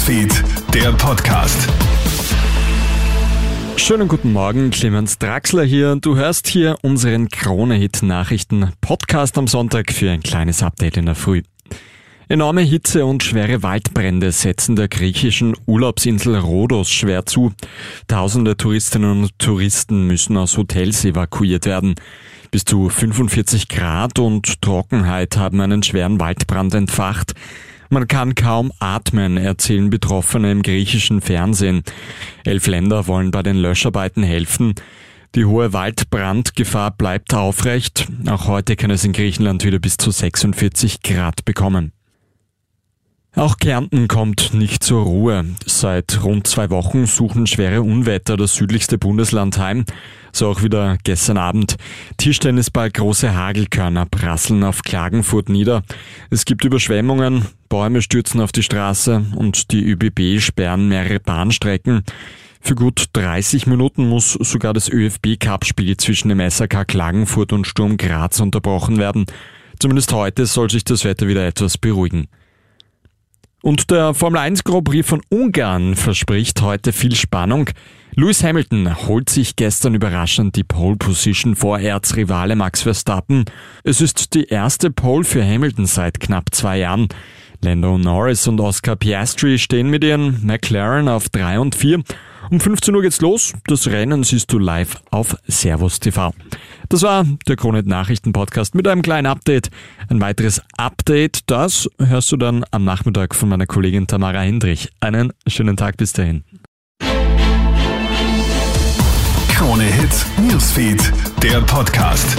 Newsfeed, der Podcast. Schönen guten Morgen, Clemens Draxler hier. Du hörst hier unseren Krone-Hit-Nachrichten-Podcast am Sonntag für ein kleines Update in der Früh. Enorme Hitze und schwere Waldbrände setzen der griechischen Urlaubsinsel Rhodos schwer zu. Tausende Touristinnen und Touristen müssen aus Hotels evakuiert werden. Bis zu 45 Grad und Trockenheit haben einen schweren Waldbrand entfacht. Man kann kaum atmen, erzählen Betroffene im griechischen Fernsehen. Elf Länder wollen bei den Löscharbeiten helfen. Die hohe Waldbrandgefahr bleibt aufrecht. Auch heute kann es in Griechenland wieder bis zu 46 Grad bekommen. Auch Kärnten kommt nicht zur Ruhe. Seit rund zwei Wochen suchen schwere Unwetter das südlichste Bundesland heim. So auch wieder gestern Abend. Tischtennisball große Hagelkörner prasseln auf Klagenfurt nieder. Es gibt Überschwemmungen, Bäume stürzen auf die Straße und die ÖBB sperren mehrere Bahnstrecken. Für gut 30 Minuten muss sogar das ÖFB-Cup-Spiel zwischen dem SAK Klagenfurt und Sturm Graz unterbrochen werden. Zumindest heute soll sich das Wetter wieder etwas beruhigen. Und der Formel 1 Grand Prix von Ungarn verspricht heute viel Spannung. Lewis Hamilton holt sich gestern überraschend die Pole Position vor Erzrivale Max Verstappen. Es ist die erste Pole für Hamilton seit knapp zwei Jahren. Lando Norris und Oscar Piastri stehen mit ihren McLaren auf 3 und 4 um 15 Uhr geht's los. Das Rennen siehst du live auf Servus TV. Das war der Kronet Nachrichten Podcast mit einem kleinen Update. Ein weiteres Update, das hörst du dann am Nachmittag von meiner Kollegin Tamara Hendrich. Einen schönen Tag bis dahin. Krone Hits, Newsfeed, der Podcast.